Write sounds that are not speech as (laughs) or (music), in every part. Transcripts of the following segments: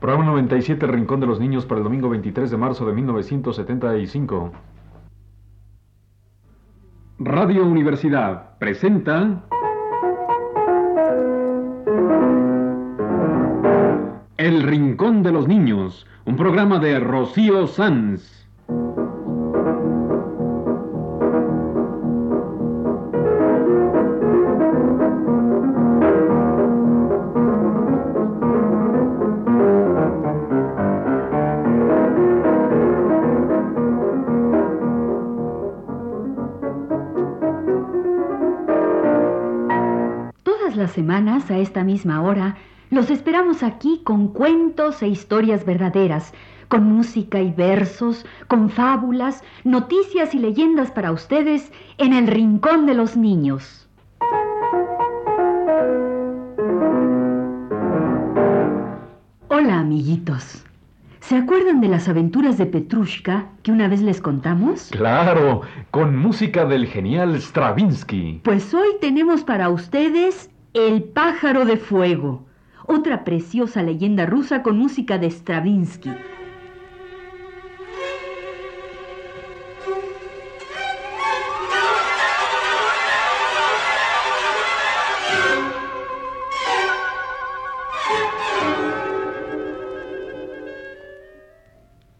Programa 97, El Rincón de los Niños para el domingo 23 de marzo de 1975. Radio Universidad presenta... El Rincón de los Niños, un programa de Rocío Sanz. A esta misma hora, los esperamos aquí con cuentos e historias verdaderas, con música y versos, con fábulas, noticias y leyendas para ustedes en el Rincón de los Niños. Hola, amiguitos. ¿Se acuerdan de las aventuras de Petrushka que una vez les contamos? Claro, con música del genial Stravinsky. Pues hoy tenemos para ustedes El pájaro de fuego, otra preciosa leyenda rusa con música de Stravinsky.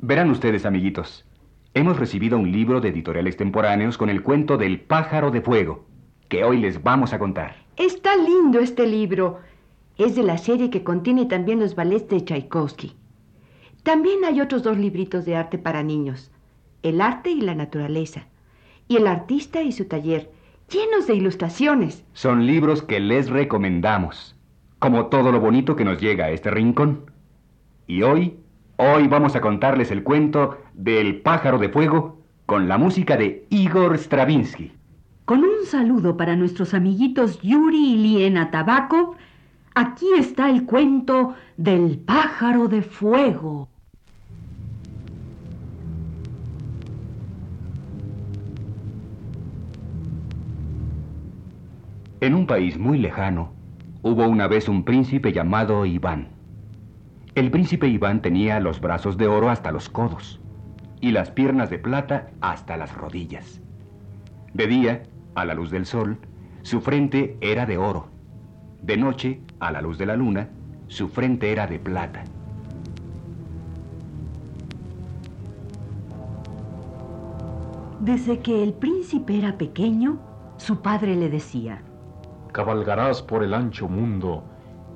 Verán ustedes, amiguitos. Hemos recibido un libro de editoriales temporáneos con el cuento del pájaro de fuego, que hoy les vamos a contar. Está lindo este libro. Es de la serie que contiene también los ballets de Tchaikovsky. También hay otros dos libritos de arte para niños, El arte y la naturaleza, y El artista y su taller, llenos de ilustraciones. Son libros que les recomendamos, como todo lo bonito que nos llega a este rincón. Y hoy, hoy vamos a contarles el cuento del pájaro de fuego con la música de Igor Stravinsky. Con un saludo para nuestros amiguitos Yuri y Liena Tabakov, aquí está el cuento del pájaro de fuego. En un país muy lejano, hubo una vez un príncipe llamado Iván. El príncipe Iván tenía los brazos de oro hasta los codos y las piernas de plata hasta las rodillas. De día, a la luz del sol, su frente era de oro. De noche, a la luz de la luna, su frente era de plata. Desde que el príncipe era pequeño, su padre le decía, Cabalgarás por el ancho mundo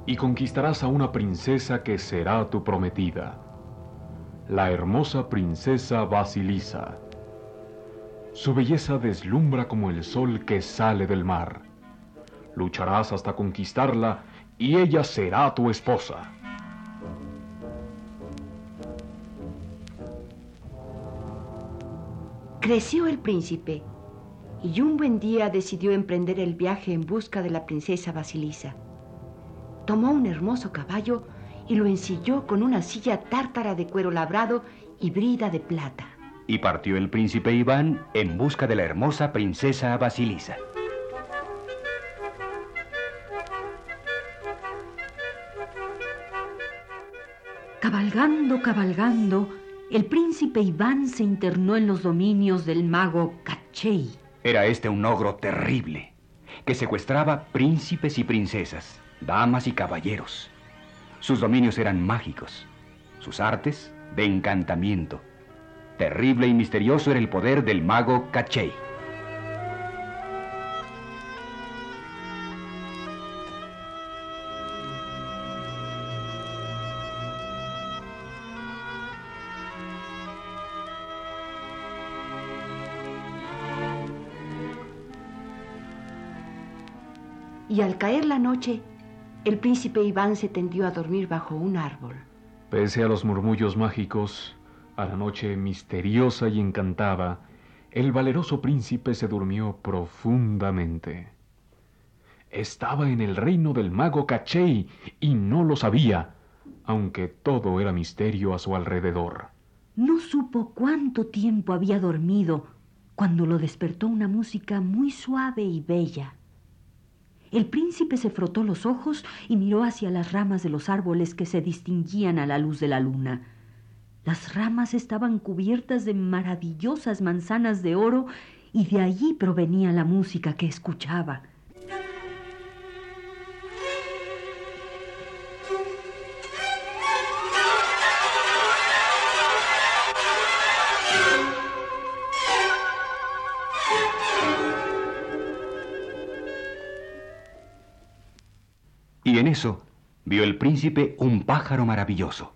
y conquistarás a una princesa que será tu prometida, la hermosa princesa Basilisa. Su belleza deslumbra como el sol que sale del mar. Lucharás hasta conquistarla y ella será tu esposa. Creció el príncipe y un buen día decidió emprender el viaje en busca de la princesa Basilisa. Tomó un hermoso caballo y lo ensilló con una silla tártara de cuero labrado y brida de plata. Y partió el príncipe Iván en busca de la hermosa princesa Basilisa. Cabalgando, cabalgando, el príncipe Iván se internó en los dominios del mago Cachey. Era este un ogro terrible, que secuestraba príncipes y princesas, damas y caballeros. Sus dominios eran mágicos, sus artes de encantamiento. Terrible y misterioso era el poder del mago Cachey. Y al caer la noche, el príncipe Iván se tendió a dormir bajo un árbol. Pese a los murmullos mágicos, a la noche misteriosa y encantada, el valeroso príncipe se durmió profundamente. Estaba en el reino del mago Cachey y no lo sabía, aunque todo era misterio a su alrededor. No supo cuánto tiempo había dormido cuando lo despertó una música muy suave y bella. El príncipe se frotó los ojos y miró hacia las ramas de los árboles que se distinguían a la luz de la luna. Las ramas estaban cubiertas de maravillosas manzanas de oro y de allí provenía la música que escuchaba. Y en eso vio el príncipe un pájaro maravilloso,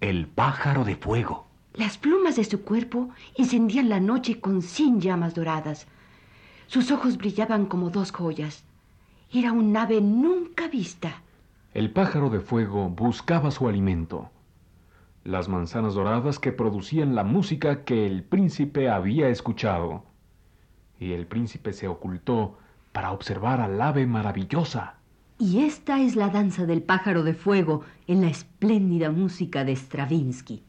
el pájaro de fuego. Las plumas de su cuerpo encendían la noche con cien llamas doradas. Sus ojos brillaban como dos joyas. Era un ave nunca vista. El pájaro de fuego buscaba su alimento. Las manzanas doradas que producían la música que el príncipe había escuchado. Y el príncipe se ocultó para observar al ave maravillosa. Y esta es la danza del pájaro de fuego en la espléndida música de Stravinsky.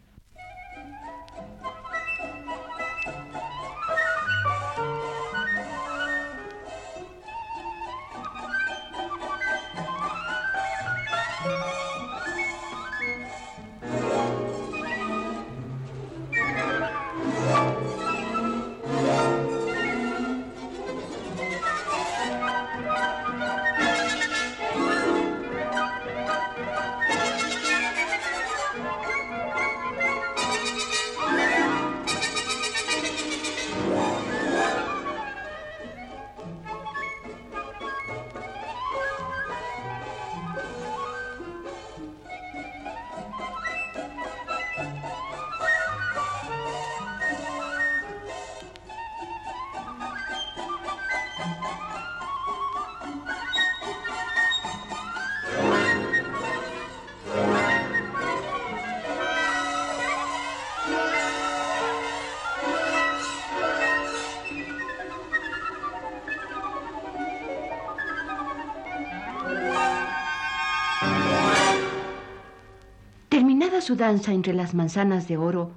Su danza entre las manzanas de oro,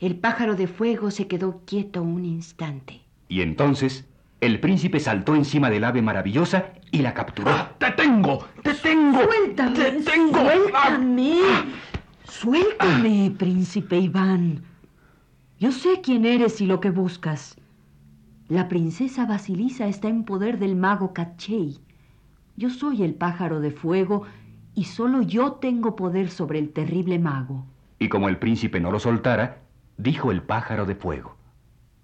el pájaro de fuego se quedó quieto un instante. Y entonces el príncipe saltó encima del ave maravillosa y la capturó. ¡Ah, ¡Te tengo! ¡Te tengo! ¡Suéltame! ¡Te tengo! ¡Suéltame! ¡Suéltame, príncipe Iván! Yo sé quién eres y lo que buscas. La princesa Basilisa está en poder del mago Cachey. Yo soy el pájaro de fuego y solo yo tengo poder sobre el terrible mago. Y como el príncipe no lo soltara, dijo el pájaro de fuego.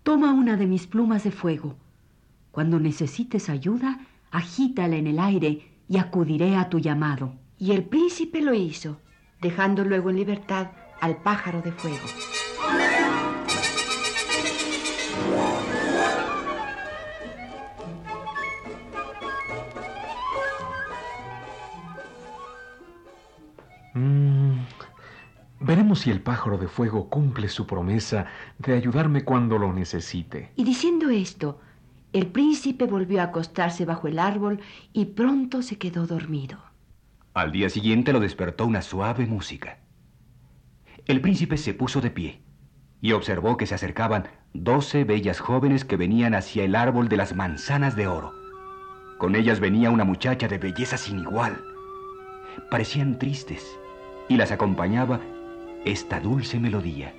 Toma una de mis plumas de fuego. Cuando necesites ayuda, agítala en el aire y acudiré a tu llamado. Y el príncipe lo hizo, dejando luego en libertad al pájaro de fuego. Veremos si el pájaro de fuego cumple su promesa de ayudarme cuando lo necesite. Y diciendo esto, el príncipe volvió a acostarse bajo el árbol y pronto se quedó dormido. Al día siguiente lo despertó una suave música. El príncipe se puso de pie y observó que se acercaban doce bellas jóvenes que venían hacia el árbol de las manzanas de oro. Con ellas venía una muchacha de belleza sin igual. Parecían tristes y las acompañaba esta dulce melodía.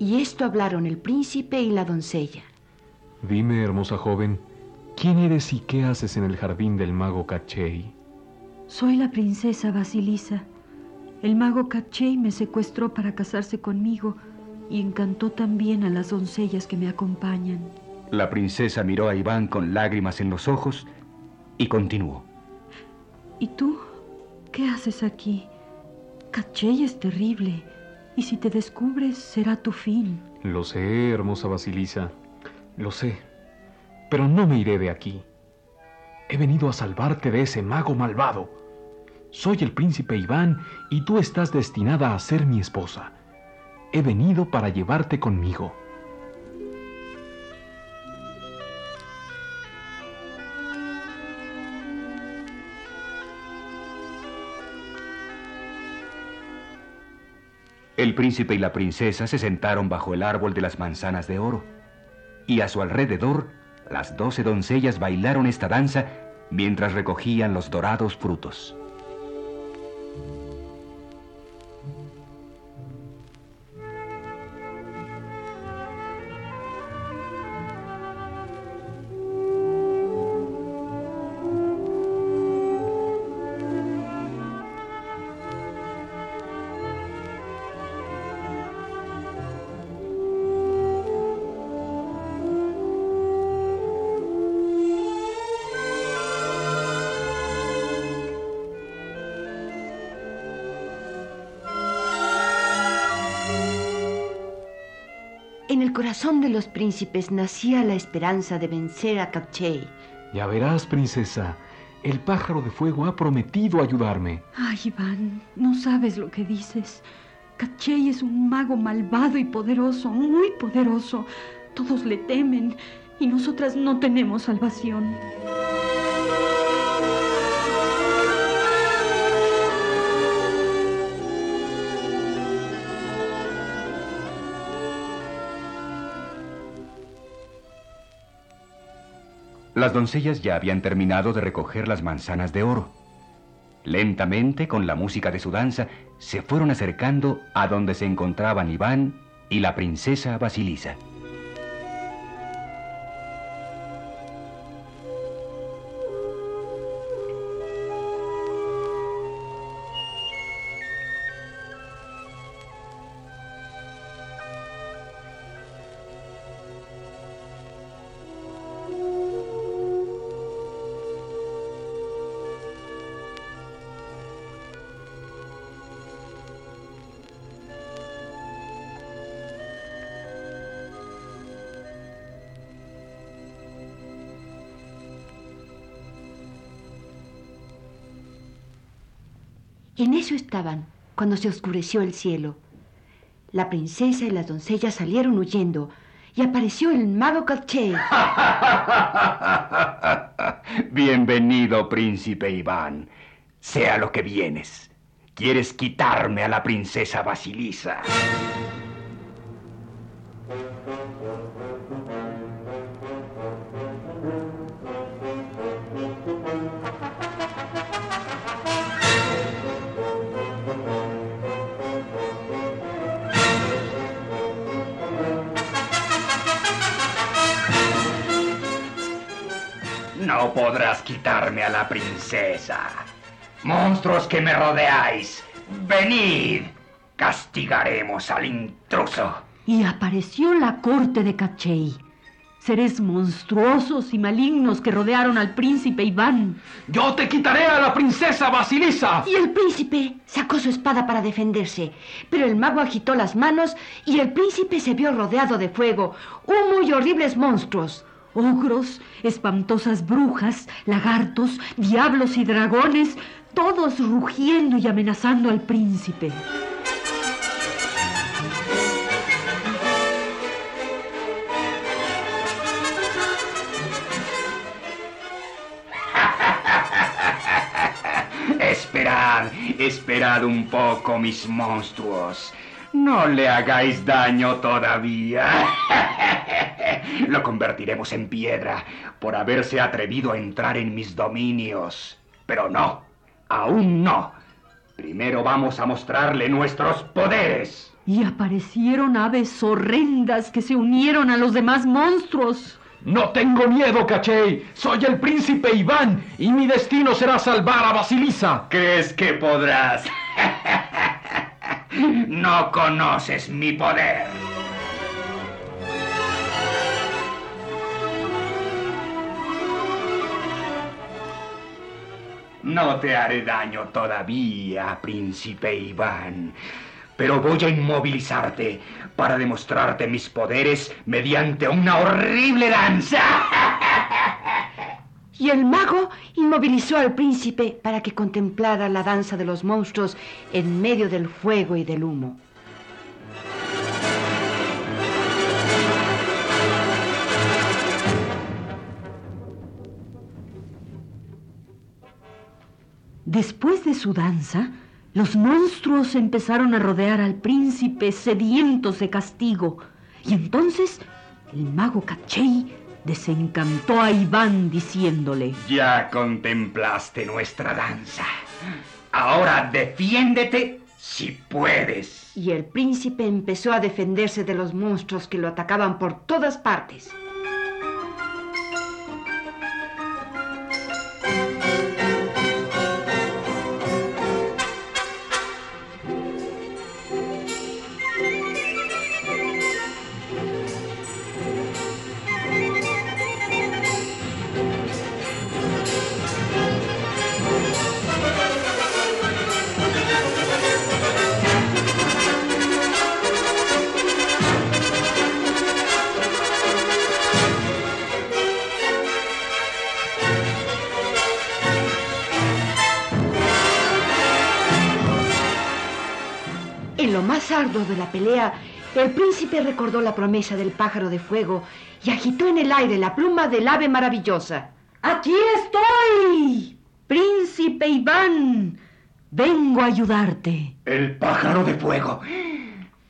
Y esto hablaron el príncipe y la doncella. Dime, hermosa joven, ¿quién eres y qué haces en el jardín del mago Cachey? Soy la princesa Basilisa. El mago Cachey me secuestró para casarse conmigo y encantó también a las doncellas que me acompañan. La princesa miró a Iván con lágrimas en los ojos y continuó. ¿Y tú? ¿Qué haces aquí? Cachey es terrible y si te descubres será tu fin. Lo sé, hermosa Basilisa. Lo sé, pero no me iré de aquí. He venido a salvarte de ese mago malvado. Soy el príncipe Iván y tú estás destinada a ser mi esposa. He venido para llevarte conmigo. El príncipe y la princesa se sentaron bajo el árbol de las manzanas de oro, y a su alrededor las doce doncellas bailaron esta danza mientras recogían los dorados frutos. Corazón de los príncipes nacía la esperanza de vencer a Cachey. Ya verás, princesa, el pájaro de fuego ha prometido ayudarme. Ay, Iván, no sabes lo que dices. Cachey es un mago malvado y poderoso, muy poderoso. Todos le temen y nosotras no tenemos salvación. Las doncellas ya habían terminado de recoger las manzanas de oro. Lentamente, con la música de su danza, se fueron acercando a donde se encontraban Iván y la princesa Basilisa. En eso estaban, cuando se oscureció el cielo. La princesa y las doncellas salieron huyendo y apareció el mago Caché. (laughs) Bienvenido, príncipe Iván. Sea lo que vienes. ¿Quieres quitarme a la princesa Basilisa? No podrás quitarme a la princesa. Monstruos que me rodeáis, venid. Castigaremos al intruso. Y apareció la corte de Cachey. Seres monstruosos y malignos que rodearon al príncipe Iván. Yo te quitaré a la princesa Basilisa. Y el príncipe sacó su espada para defenderse, pero el mago agitó las manos y el príncipe se vio rodeado de fuego, humo y horribles monstruos. Ogros, espantosas brujas, lagartos, diablos y dragones, todos rugiendo y amenazando al príncipe. (laughs) Esperad, esperad un poco, mis monstruos. No le hagáis daño todavía. (laughs) Lo convertiremos en piedra por haberse atrevido a entrar en mis dominios. Pero no, aún no. Primero vamos a mostrarle nuestros poderes. Y aparecieron aves horrendas que se unieron a los demás monstruos. No tengo miedo, Cachey. Soy el príncipe Iván y mi destino será salvar a Basilisa. ¿Crees que podrás? (laughs) no conoces mi poder. No te haré daño todavía, príncipe Iván, pero voy a inmovilizarte para demostrarte mis poderes mediante una horrible danza. (laughs) Y el mago inmovilizó al príncipe para que contemplara la danza de los monstruos en medio del fuego y del humo. Después de su danza, los monstruos empezaron a rodear al príncipe sedientos de castigo. Y entonces el mago Cachey desencantó a Iván diciéndole, Ya contemplaste nuestra danza. Ahora defiéndete si puedes. Y el príncipe empezó a defenderse de los monstruos que lo atacaban por todas partes. Lo más arduo de la pelea, el príncipe recordó la promesa del pájaro de fuego y agitó en el aire la pluma del ave maravillosa. Aquí estoy, príncipe Iván. Vengo a ayudarte. El pájaro de fuego.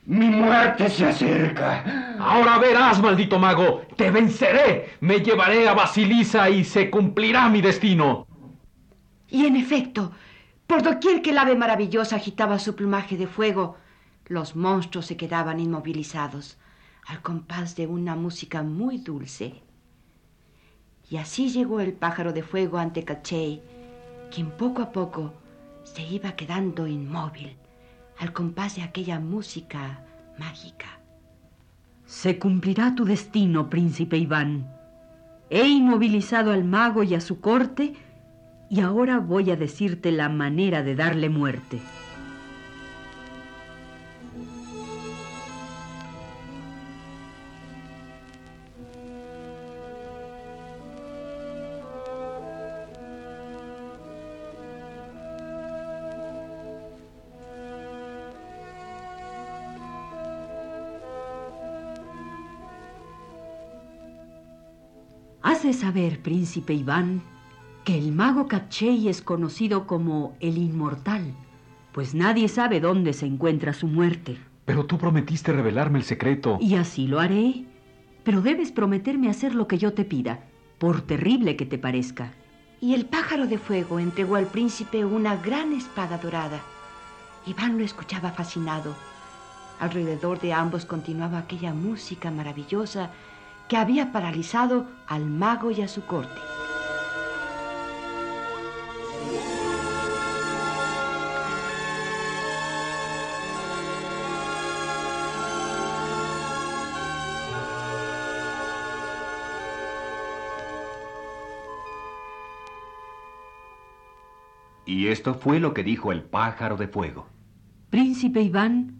Mi muerte se acerca. Ahora verás, maldito mago, te venceré, me llevaré a Basilisa y se cumplirá mi destino. Y en efecto, por doquier que el ave maravillosa agitaba su plumaje de fuego, los monstruos se quedaban inmovilizados al compás de una música muy dulce. Y así llegó el pájaro de fuego ante Cachey, quien poco a poco se iba quedando inmóvil al compás de aquella música mágica. Se cumplirá tu destino, príncipe Iván. He inmovilizado al mago y a su corte y ahora voy a decirte la manera de darle muerte. Saber, príncipe Iván, que el mago Cachey es conocido como el inmortal, pues nadie sabe dónde se encuentra su muerte. Pero tú prometiste revelarme el secreto. Y así lo haré, pero debes prometerme hacer lo que yo te pida, por terrible que te parezca. Y el pájaro de fuego entregó al príncipe una gran espada dorada. Iván lo escuchaba fascinado. Alrededor de ambos continuaba aquella música maravillosa que había paralizado al mago y a su corte. Y esto fue lo que dijo el pájaro de fuego. Príncipe Iván,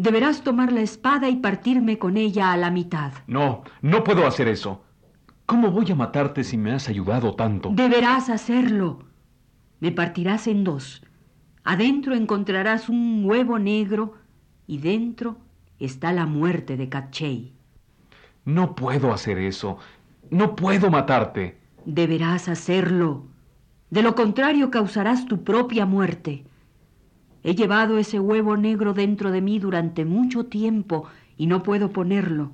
deberás tomar la espada y partirme con ella a la mitad. No, no puedo hacer eso. ¿Cómo voy a matarte si me has ayudado tanto? Deberás hacerlo. Me partirás en dos. Adentro encontrarás un huevo negro y dentro está la muerte de Cachey. No puedo hacer eso. No puedo matarte. Deberás hacerlo. De lo contrario causarás tu propia muerte. He llevado ese huevo negro dentro de mí durante mucho tiempo y no puedo ponerlo.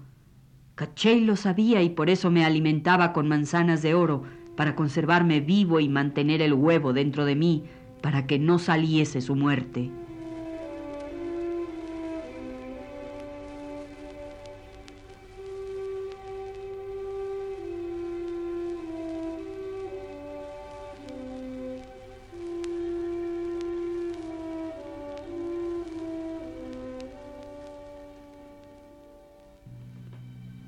Cachey lo sabía y por eso me alimentaba con manzanas de oro para conservarme vivo y mantener el huevo dentro de mí para que no saliese su muerte.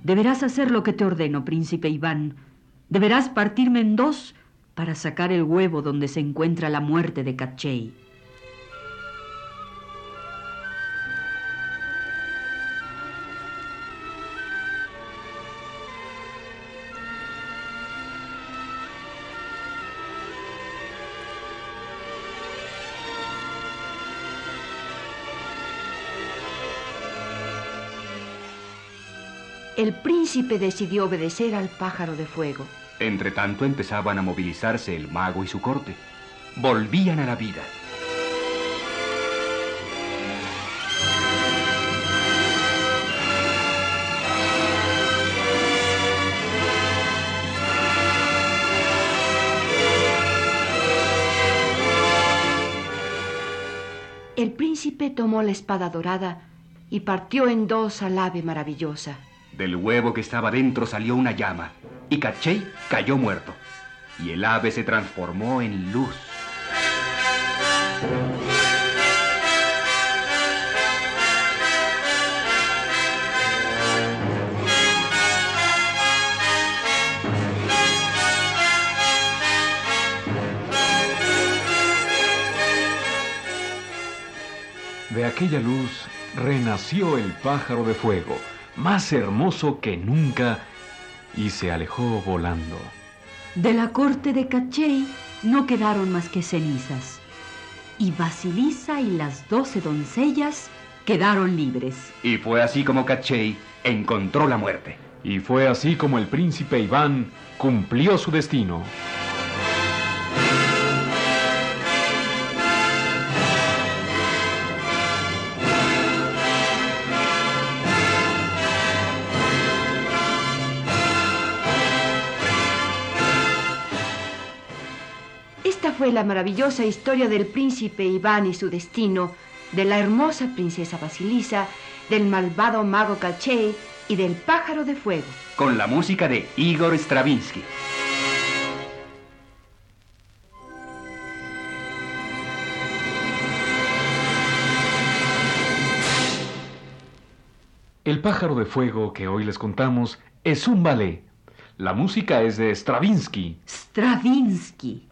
Deberás hacer lo que te ordeno, príncipe Iván. Deberás partirme en dos para sacar el huevo donde se encuentra la muerte de Cachey. El príncipe decidió obedecer al pájaro de fuego. Entre tanto empezaban a movilizarse el mago y su corte. Volvían a la vida. El príncipe tomó la espada dorada y partió en dos al ave maravillosa. Del huevo que estaba dentro salió una llama y Cachey cayó muerto. Y el ave se transformó en luz. De aquella luz renació el pájaro de fuego, más hermoso que nunca, y se alejó volando. De la corte de Cachey no quedaron más que cenizas. Y Basilisa y las doce doncellas quedaron libres. Y fue así como Cachey encontró la muerte. Y fue así como el príncipe Iván cumplió su destino. Fue la maravillosa historia del príncipe Iván y su destino, de la hermosa princesa Basilisa, del malvado mago Cachey y del pájaro de fuego. Con la música de Igor Stravinsky. El pájaro de fuego que hoy les contamos es un ballet. La música es de Stravinsky. Stravinsky.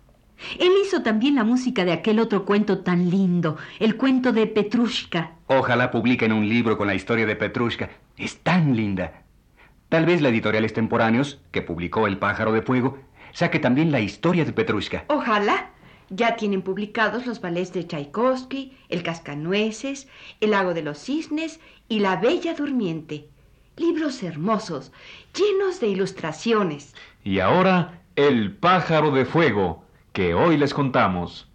Él hizo también la música de aquel otro cuento tan lindo, el cuento de Petrushka. Ojalá publiquen un libro con la historia de Petrushka. Es tan linda. Tal vez la editorial Extemporáneos, que publicó El pájaro de fuego, saque también la historia de Petrushka. Ojalá. Ya tienen publicados los ballets de Tchaikovsky, El Cascanueces, El Lago de los Cisnes y La Bella Durmiente. Libros hermosos, llenos de ilustraciones. Y ahora, El pájaro de fuego, que hoy les contamos.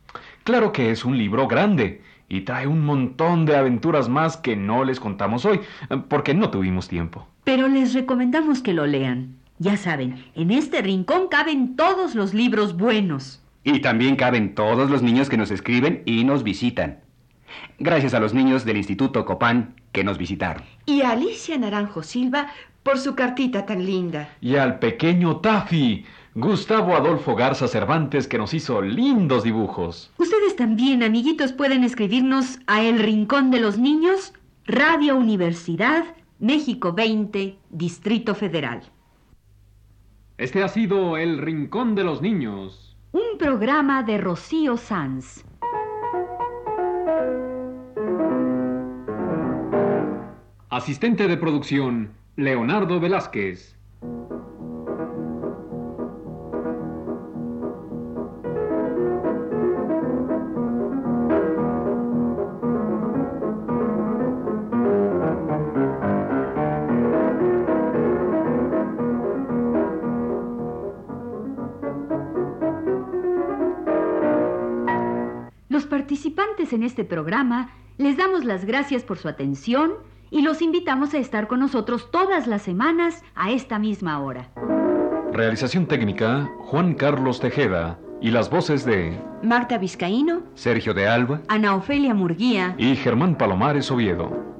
Claro que es un libro grande y trae un montón de aventuras más que no les contamos hoy, porque no tuvimos tiempo. Pero les recomendamos que lo lean. Ya saben, en este rincón caben todos los libros buenos. Y también caben todos los niños que nos escriben y nos visitan. Gracias a los niños del Instituto Copán que nos visitaron. Y a Alicia Naranjo Silva por su cartita tan linda. Y al pequeño Taffy, Gustavo Adolfo Garza Cervantes, que nos hizo lindos dibujos. Ustedes también, amiguitos, pueden escribirnos a El Rincón de los Niños, Radio Universidad, México 20, Distrito Federal. Este ha sido El Rincón de los Niños. Un programa de Rocío Sanz. Asistente de producción, Leonardo Velázquez. Participantes en este programa les damos las gracias por su atención y los invitamos a estar con nosotros todas las semanas a esta misma hora. Realización técnica, Juan Carlos Tejeda. Y las voces de Marta Vizcaíno, Sergio de Alba Ana Ofelia Murguía y Germán Palomares Oviedo.